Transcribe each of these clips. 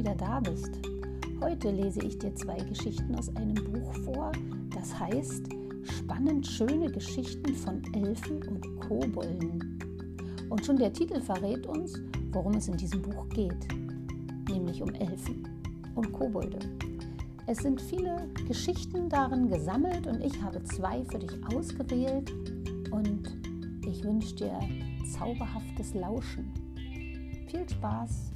wieder da bist. Heute lese ich dir zwei Geschichten aus einem Buch vor, das heißt Spannend schöne Geschichten von Elfen und Kobolden. Und schon der Titel verrät uns, worum es in diesem Buch geht, nämlich um Elfen und Kobolde. Es sind viele Geschichten darin gesammelt und ich habe zwei für dich ausgewählt und ich wünsche dir zauberhaftes Lauschen. Viel Spaß!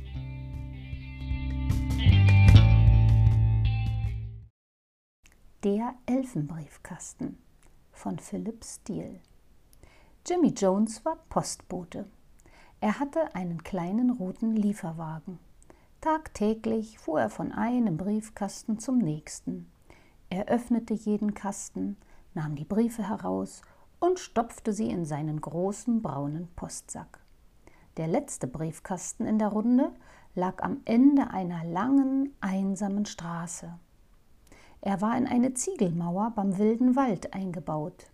Der Elfenbriefkasten von Philip Steele. Jimmy Jones war Postbote. Er hatte einen kleinen roten Lieferwagen. Tagtäglich fuhr er von einem Briefkasten zum nächsten. Er öffnete jeden Kasten, nahm die Briefe heraus und stopfte sie in seinen großen braunen Postsack. Der letzte Briefkasten in der Runde lag am Ende einer langen, einsamen Straße. Er war in eine Ziegelmauer beim wilden Wald eingebaut.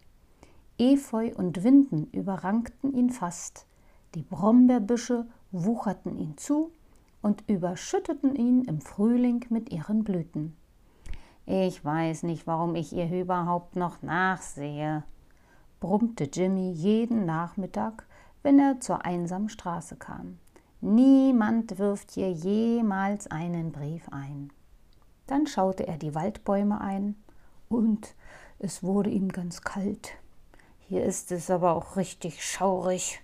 Efeu und Winden überrankten ihn fast, die Brombeerbüsche wucherten ihn zu und überschütteten ihn im Frühling mit ihren Blüten. Ich weiß nicht, warum ich ihr überhaupt noch nachsehe, brummte Jimmy jeden Nachmittag, wenn er zur einsamen Straße kam. Niemand wirft hier jemals einen Brief ein. Dann schaute er die Waldbäume ein und es wurde ihm ganz kalt. Hier ist es aber auch richtig schaurig,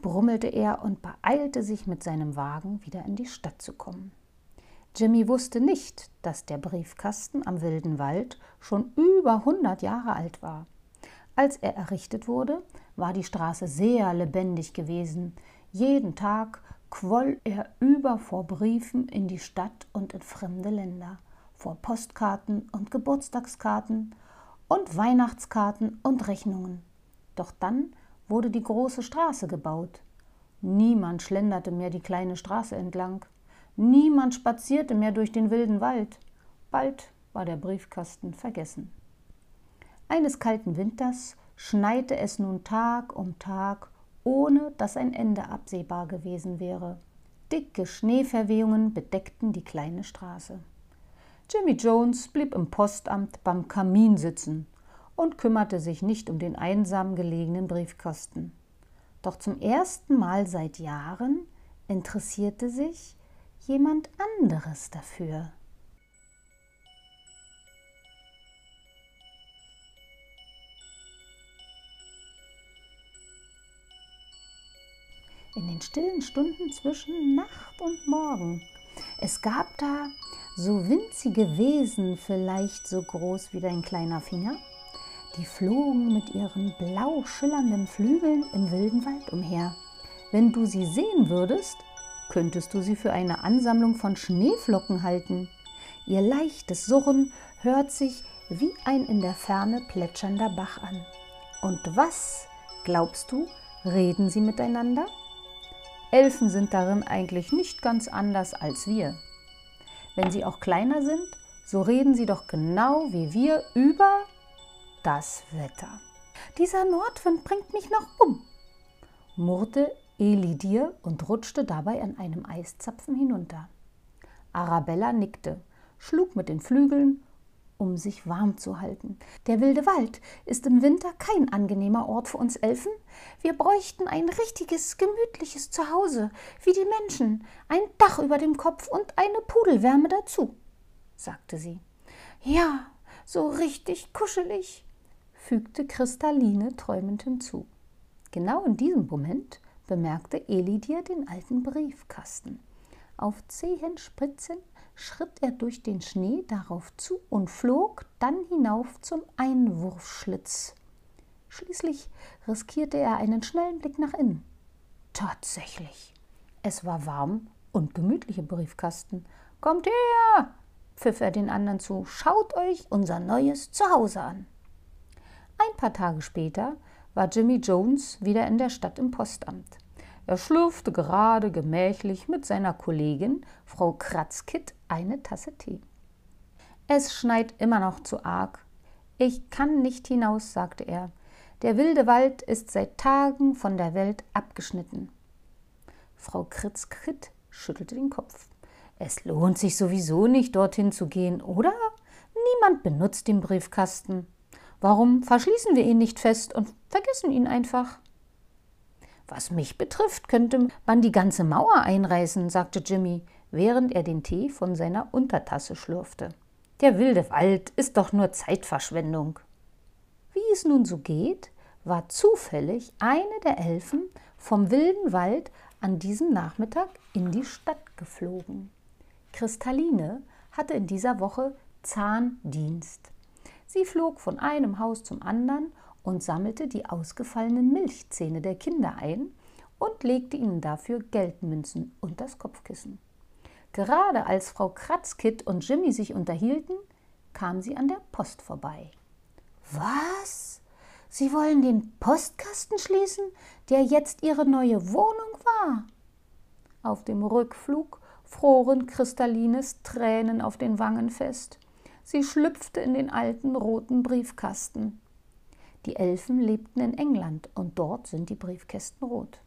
brummelte er und beeilte sich mit seinem Wagen wieder in die Stadt zu kommen. Jimmy wusste nicht, dass der Briefkasten am wilden Wald schon über hundert Jahre alt war. Als er errichtet wurde, war die Straße sehr lebendig gewesen. Jeden Tag quoll er über vor Briefen in die Stadt und in fremde Länder vor Postkarten und Geburtstagskarten und Weihnachtskarten und Rechnungen. Doch dann wurde die große Straße gebaut. Niemand schlenderte mehr die kleine Straße entlang. Niemand spazierte mehr durch den wilden Wald. Bald war der Briefkasten vergessen. Eines kalten Winters schneite es nun Tag um Tag, ohne dass ein Ende absehbar gewesen wäre. Dicke Schneeverwehungen bedeckten die kleine Straße. Jimmy Jones blieb im Postamt beim Kamin sitzen und kümmerte sich nicht um den einsam gelegenen Briefkasten. Doch zum ersten Mal seit Jahren interessierte sich jemand anderes dafür. In den stillen Stunden zwischen Nacht und Morgen. Es gab da so winzige Wesen, vielleicht so groß wie dein kleiner Finger, die flogen mit ihren blau schillernden Flügeln im wilden Wald umher. Wenn du sie sehen würdest, könntest du sie für eine Ansammlung von Schneeflocken halten. Ihr leichtes Surren hört sich wie ein in der Ferne plätschernder Bach an. Und was, glaubst du, reden sie miteinander? Elfen sind darin eigentlich nicht ganz anders als wir. Wenn sie auch kleiner sind, so reden sie doch genau wie wir über das Wetter. Dieser Nordwind bringt mich noch um, murrte Elidir und rutschte dabei an einem Eiszapfen hinunter. Arabella nickte, schlug mit den Flügeln, um sich warm zu halten. Der wilde Wald ist im Winter kein angenehmer Ort für uns Elfen. Wir bräuchten ein richtiges, gemütliches Zuhause, wie die Menschen, ein Dach über dem Kopf und eine Pudelwärme dazu, sagte sie. Ja, so richtig kuschelig, fügte Kristalline träumend hinzu. Genau in diesem Moment bemerkte Elidir den alten Briefkasten. Auf Zehenspitzen schritt er durch den Schnee darauf zu und flog dann hinauf zum Einwurfschlitz. Schließlich riskierte er einen schnellen Blick nach innen. Tatsächlich, es war warm und gemütlich im Briefkasten. Kommt her, pfiff er den anderen zu, schaut euch unser neues Zuhause an. Ein paar Tage später war Jimmy Jones wieder in der Stadt im Postamt. Er schlürfte gerade gemächlich mit seiner Kollegin, Frau Kratzkitt, eine Tasse Tee. Es schneit immer noch zu arg. Ich kann nicht hinaus, sagte er. Der wilde Wald ist seit Tagen von der Welt abgeschnitten. Frau Kritzkritt schüttelte den Kopf. Es lohnt sich sowieso nicht, dorthin zu gehen, oder? Niemand benutzt den Briefkasten. Warum verschließen wir ihn nicht fest und vergessen ihn einfach? Was mich betrifft, könnte man die ganze Mauer einreißen, sagte Jimmy, während er den Tee von seiner Untertasse schlürfte. Der wilde Wald ist doch nur Zeitverschwendung. Wie es nun so geht, war zufällig eine der Elfen vom wilden Wald an diesem Nachmittag in die Stadt geflogen. Kristalline hatte in dieser Woche Zahndienst. Sie flog von einem Haus zum anderen und sammelte die ausgefallenen Milchzähne der Kinder ein und legte ihnen dafür Geldmünzen unter das Kopfkissen. Gerade als Frau Kratzkit und Jimmy sich unterhielten, kam sie an der Post vorbei. Was? Sie wollen den Postkasten schließen, der jetzt Ihre neue Wohnung war? Auf dem Rückflug froren Kristallines Tränen auf den Wangen fest. Sie schlüpfte in den alten roten Briefkasten. Die Elfen lebten in England und dort sind die Briefkästen rot.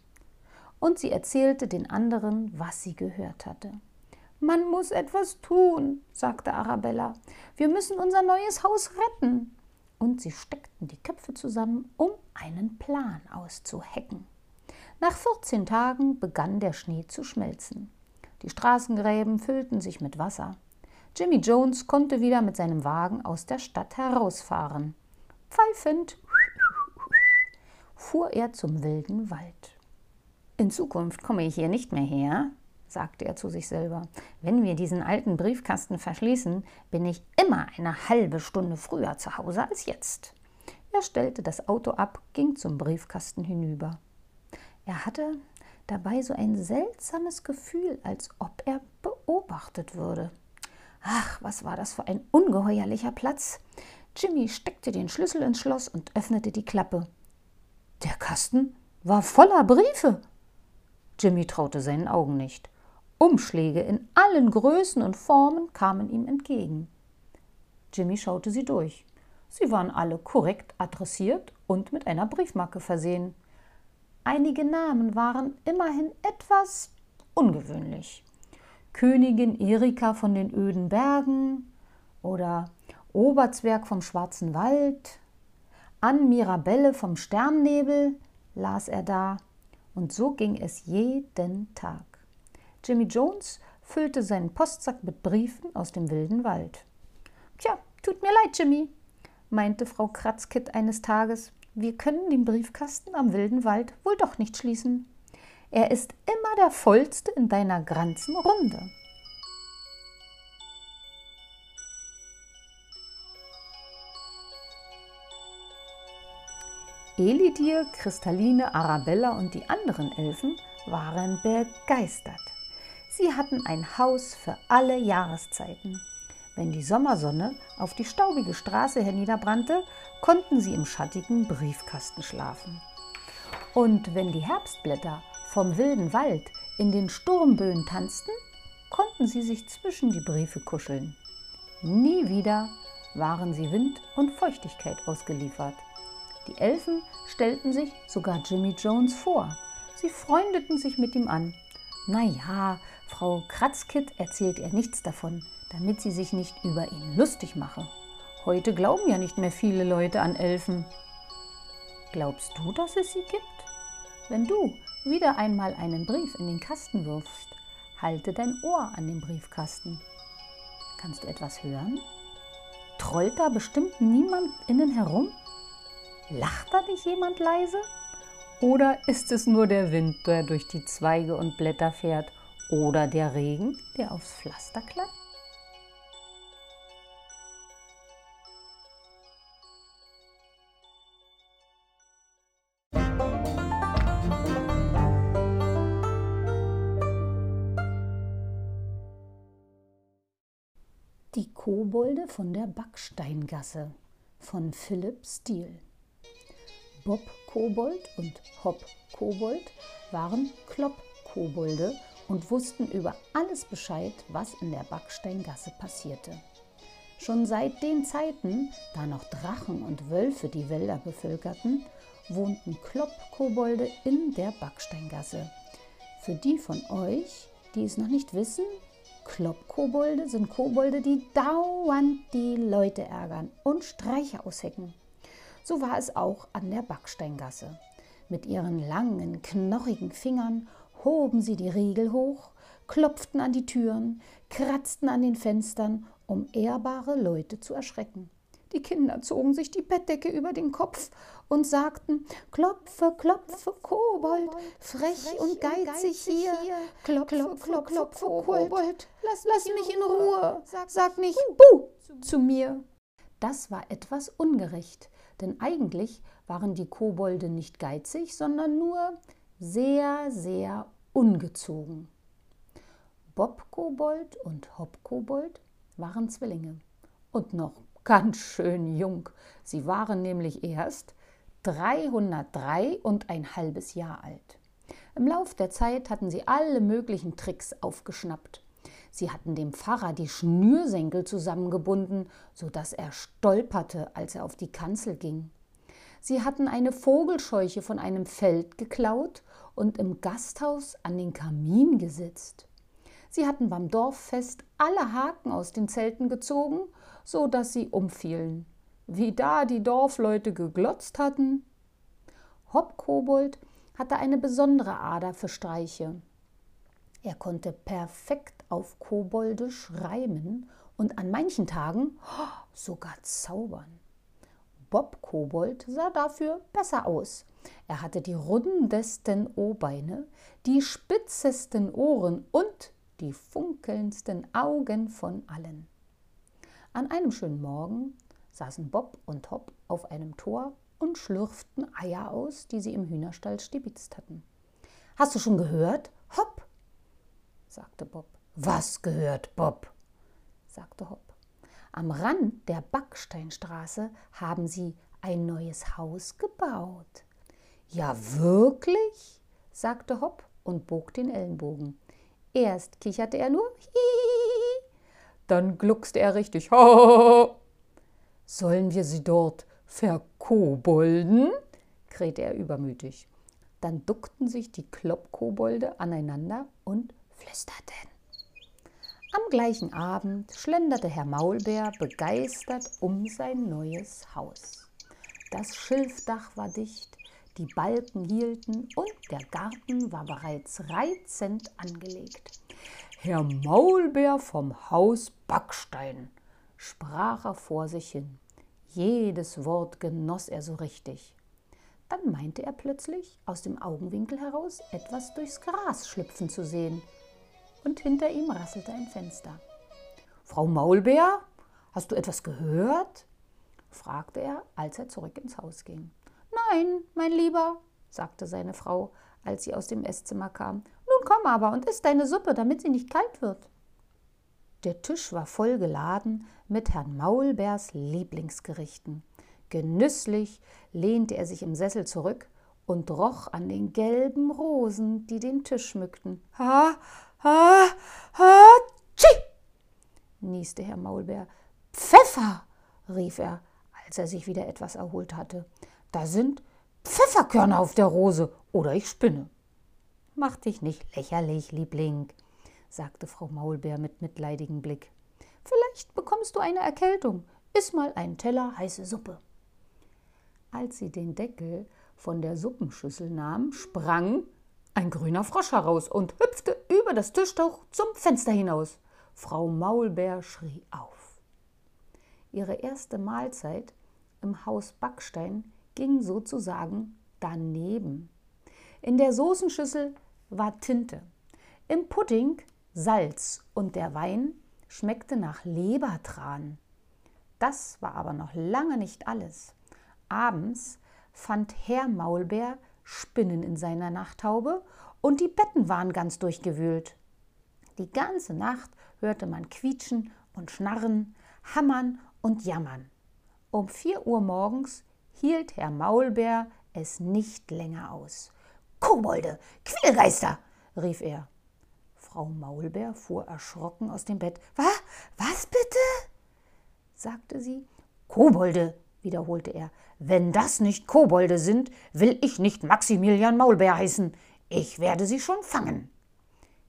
Und sie erzählte den anderen, was sie gehört hatte. Man muss etwas tun, sagte Arabella. Wir müssen unser neues Haus retten. Und sie steckten die Köpfe zusammen, um einen Plan auszuhecken. Nach 14 Tagen begann der Schnee zu schmelzen. Die Straßengräben füllten sich mit Wasser. Jimmy Jones konnte wieder mit seinem Wagen aus der Stadt herausfahren. Pfeifend fuhr er zum wilden Wald. In Zukunft komme ich hier nicht mehr her, sagte er zu sich selber. Wenn wir diesen alten Briefkasten verschließen, bin ich immer eine halbe Stunde früher zu Hause als jetzt. Er stellte das Auto ab, ging zum Briefkasten hinüber. Er hatte dabei so ein seltsames Gefühl, als ob er beobachtet würde. Ach, was war das für ein ungeheuerlicher Platz. Jimmy steckte den Schlüssel ins Schloss und öffnete die Klappe. Der Kasten war voller Briefe. Jimmy traute seinen Augen nicht. Umschläge in allen Größen und Formen kamen ihm entgegen. Jimmy schaute sie durch. Sie waren alle korrekt adressiert und mit einer Briefmarke versehen. Einige Namen waren immerhin etwas ungewöhnlich. Königin Erika von den öden Bergen oder Oberzwerg vom schwarzen Wald, Ann Mirabelle vom Sternnebel, las er da, und so ging es jeden Tag. Jimmy Jones füllte seinen Postsack mit Briefen aus dem wilden Wald. Tja, tut mir leid, Jimmy, meinte Frau Kratzkit eines Tages, wir können den Briefkasten am wilden Wald wohl doch nicht schließen. Er ist immer der vollste in deiner ganzen Runde. Elidir, Kristalline, Arabella und die anderen Elfen waren begeistert. Sie hatten ein Haus für alle Jahreszeiten. Wenn die Sommersonne auf die staubige Straße herniederbrannte, konnten sie im schattigen Briefkasten schlafen. Und wenn die Herbstblätter vom wilden Wald in den Sturmböen tanzten, konnten sie sich zwischen die Briefe kuscheln. Nie wieder waren sie Wind und Feuchtigkeit ausgeliefert. Die Elfen stellten sich sogar Jimmy Jones vor. Sie freundeten sich mit ihm an. Na ja, Frau Kratzkit erzählt ihr nichts davon, damit sie sich nicht über ihn lustig mache. Heute glauben ja nicht mehr viele Leute an Elfen. Glaubst du, dass es sie gibt? Wenn du wieder einmal einen Brief in den Kasten wirfst, halte dein Ohr an den Briefkasten. Kannst du etwas hören? Trollt da bestimmt niemand innen herum? Lacht da nicht jemand leise? Oder ist es nur der Wind, der durch die Zweige und Blätter fährt? Oder der Regen, der aufs Pflaster klappt? Die Kobolde von der Backsteingasse von Philipp Steele. Bob Kobold und Hop Kobold waren Klopp-Kobolde und wussten über alles Bescheid, was in der Backsteingasse passierte. Schon seit den Zeiten, da noch Drachen und Wölfe die Wälder bevölkerten, wohnten Klopp-Kobolde in der Backsteingasse. Für die von euch, die es noch nicht wissen, Kloppkobolde sind Kobolde, die dauernd die Leute ärgern und Streiche aushecken. So war es auch an der Backsteingasse. Mit ihren langen, knorrigen Fingern hoben sie die Riegel hoch, klopften an die Türen, kratzten an den Fenstern, um ehrbare Leute zu erschrecken. Die Kinder zogen sich die Bettdecke über den Kopf und sagten, Klopfe, klopfe, Kobold, frech und geizig hier, klopfe, klopfe, klopfe, Kobold, lass, lass mich in Ruhe, sag nicht Buh zu mir. Das war etwas ungerecht, denn eigentlich waren die Kobolde nicht geizig, sondern nur sehr, sehr ungezogen. Bob Kobold und Hop Kobold waren Zwillinge und noch ganz schön jung. Sie waren nämlich erst 303 und ein halbes Jahr alt. Im Lauf der Zeit hatten sie alle möglichen Tricks aufgeschnappt. Sie hatten dem Pfarrer die Schnürsenkel zusammengebunden, so dass er stolperte, als er auf die Kanzel ging. Sie hatten eine Vogelscheuche von einem Feld geklaut und im Gasthaus an den Kamin gesetzt. Sie hatten beim Dorffest alle Haken aus den Zelten gezogen, so dass sie umfielen. Wie da die Dorfleute geglotzt hatten. Hopp Kobold hatte eine besondere Ader für Streiche. Er konnte perfekt auf Koboldisch reimen und an manchen Tagen sogar zaubern. Bob Kobold sah dafür besser aus. Er hatte die rundesten O-Beine, die spitzesten Ohren und die funkelndsten Augen von allen. An einem schönen Morgen saßen Bob und Hop auf einem Tor und schlürften Eier aus, die sie im Hühnerstall stibitzt hatten. Hast du schon gehört, Hop? sagte Bob. Was gehört, Bob? sagte Hop. Am Rand der Backsteinstraße haben sie ein neues Haus gebaut. Ja, wirklich? sagte Hop und bog den Ellenbogen. Erst kicherte er nur, hihihi, dann gluckste er richtig, ho. Sollen wir sie dort verkobolden? krähte er übermütig. Dann duckten sich die Kloppkobolde aneinander und flüsterten. Am gleichen Abend schlenderte Herr Maulbär begeistert um sein neues Haus. Das Schilfdach war dicht, die Balken hielten und der Garten war bereits reizend angelegt. Herr Maulbär vom Haus Backstein, sprach er vor sich hin. Jedes Wort genoss er so richtig. Dann meinte er plötzlich, aus dem Augenwinkel heraus etwas durchs Gras schlüpfen zu sehen. Und hinter ihm rasselte ein Fenster. Frau Maulbär, hast du etwas gehört? fragte er, als er zurück ins Haus ging. Nein, mein Lieber, sagte seine Frau, als sie aus dem Esszimmer kam. Nun komm aber und iss deine Suppe, damit sie nicht kalt wird. Der Tisch war voll geladen mit Herrn Maulbeers Lieblingsgerichten. Genüsslich lehnte er sich im Sessel zurück und roch an den gelben Rosen, die den Tisch schmückten. Ha, ha, ha, tschi! nieste Herr Maulbeer. Pfeffer! rief er, als er sich wieder etwas erholt hatte. Da sind Pfefferkörner auf der Rose oder ich spinne. Mach dich nicht lächerlich, Liebling, sagte Frau Maulbeer mit mitleidigem Blick. Vielleicht bekommst du eine Erkältung. Iss mal einen Teller heiße Suppe. Als sie den Deckel von der Suppenschüssel nahm, sprang ein grüner Frosch heraus und hüpfte über das Tischtuch zum Fenster hinaus. Frau Maulbeer schrie auf. Ihre erste Mahlzeit im Haus Backstein ging sozusagen daneben. In der Soßenschüssel war Tinte, im Pudding Salz und der Wein schmeckte nach Lebertran. Das war aber noch lange nicht alles. Abends fand Herr Maulbär Spinnen in seiner Nachthaube und die Betten waren ganz durchgewühlt. Die ganze Nacht hörte man quietschen und schnarren, hammern und jammern. Um vier Uhr morgens hielt Herr Maulbär es nicht länger aus. Kobolde, Quillgeister, rief er. Frau Maulbär fuhr erschrocken aus dem Bett. Was? Was bitte? sagte sie. Kobolde, wiederholte er. Wenn das nicht Kobolde sind, will ich nicht Maximilian Maulbär heißen. Ich werde sie schon fangen.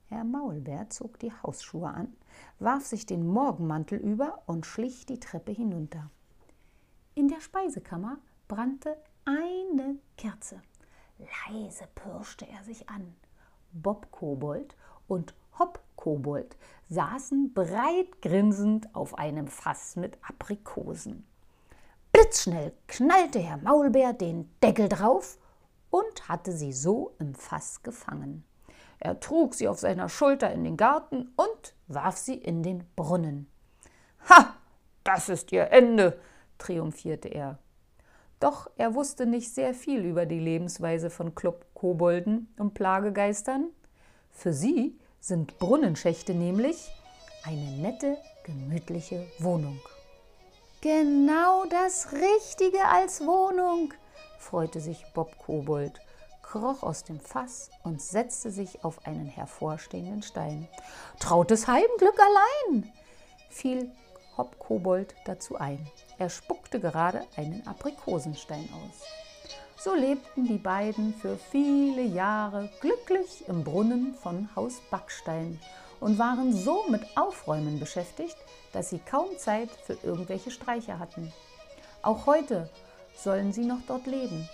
Herr Maulbär zog die Hausschuhe an, warf sich den Morgenmantel über und schlich die Treppe hinunter. In der Speisekammer brannte eine Kerze. Leise pirschte er sich an. Bob Kobold und Hopp Kobold saßen breit grinsend auf einem Fass mit Aprikosen. Blitzschnell knallte Herr Maulbär den Deckel drauf und hatte sie so im Fass gefangen. Er trug sie auf seiner Schulter in den Garten und warf sie in den Brunnen. Ha, das ist ihr Ende, triumphierte er. Doch er wusste nicht sehr viel über die Lebensweise von Club-Kobolden und Plagegeistern. Für sie sind Brunnenschächte nämlich eine nette, gemütliche Wohnung. Genau das Richtige als Wohnung, freute sich Bob Kobold, kroch aus dem Fass und setzte sich auf einen hervorstehenden Stein. Trautes Heimglück allein, fiel Hopp Kobold dazu ein. Er spuckte gerade einen Aprikosenstein aus. So lebten die beiden für viele Jahre glücklich im Brunnen von Haus Backstein und waren so mit Aufräumen beschäftigt, dass sie kaum Zeit für irgendwelche Streiche hatten. Auch heute sollen sie noch dort leben.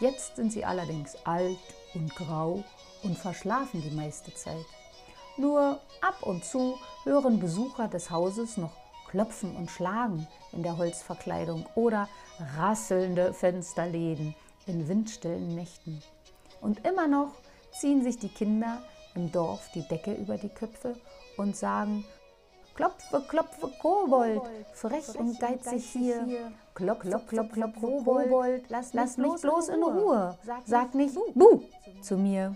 Jetzt sind sie allerdings alt und grau und verschlafen die meiste Zeit. Nur ab und zu hören Besucher des Hauses noch Klopfen und Schlagen in der Holzverkleidung oder rasselnde Fensterläden in windstillen Nächten. Und immer noch ziehen sich die Kinder im Dorf die Decke über die Köpfe und sagen, Klopfe, klopfe, Kobold, frech und geizig hier. Klopp, klopp, klopp, klopp, Kobold, lass, lass mich bloß in Ruhe. Sag nicht Buh zu mir.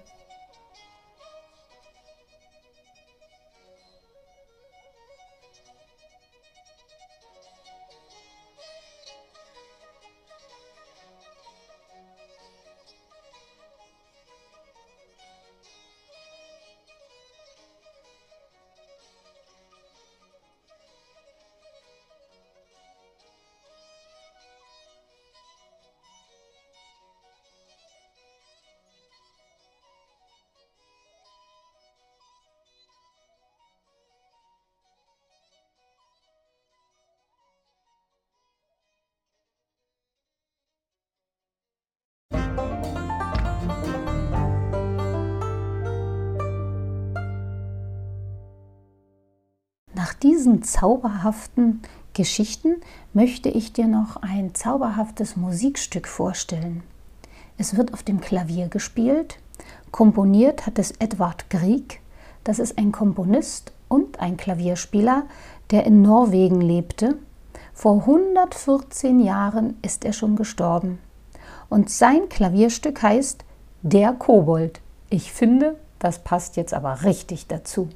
Diesen zauberhaften Geschichten möchte ich dir noch ein zauberhaftes Musikstück vorstellen. Es wird auf dem Klavier gespielt. Komponiert hat es Edvard Grieg. Das ist ein Komponist und ein Klavierspieler, der in Norwegen lebte. Vor 114 Jahren ist er schon gestorben. Und sein Klavierstück heißt Der Kobold. Ich finde, das passt jetzt aber richtig dazu.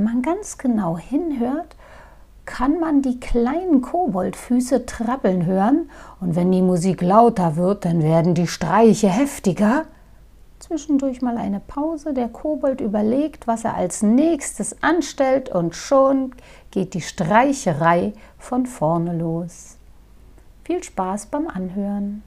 Wenn man ganz genau hinhört, kann man die kleinen Koboldfüße trappeln hören und wenn die Musik lauter wird, dann werden die Streiche heftiger. Zwischendurch mal eine Pause, der Kobold überlegt, was er als nächstes anstellt und schon geht die Streicherei von vorne los. Viel Spaß beim Anhören.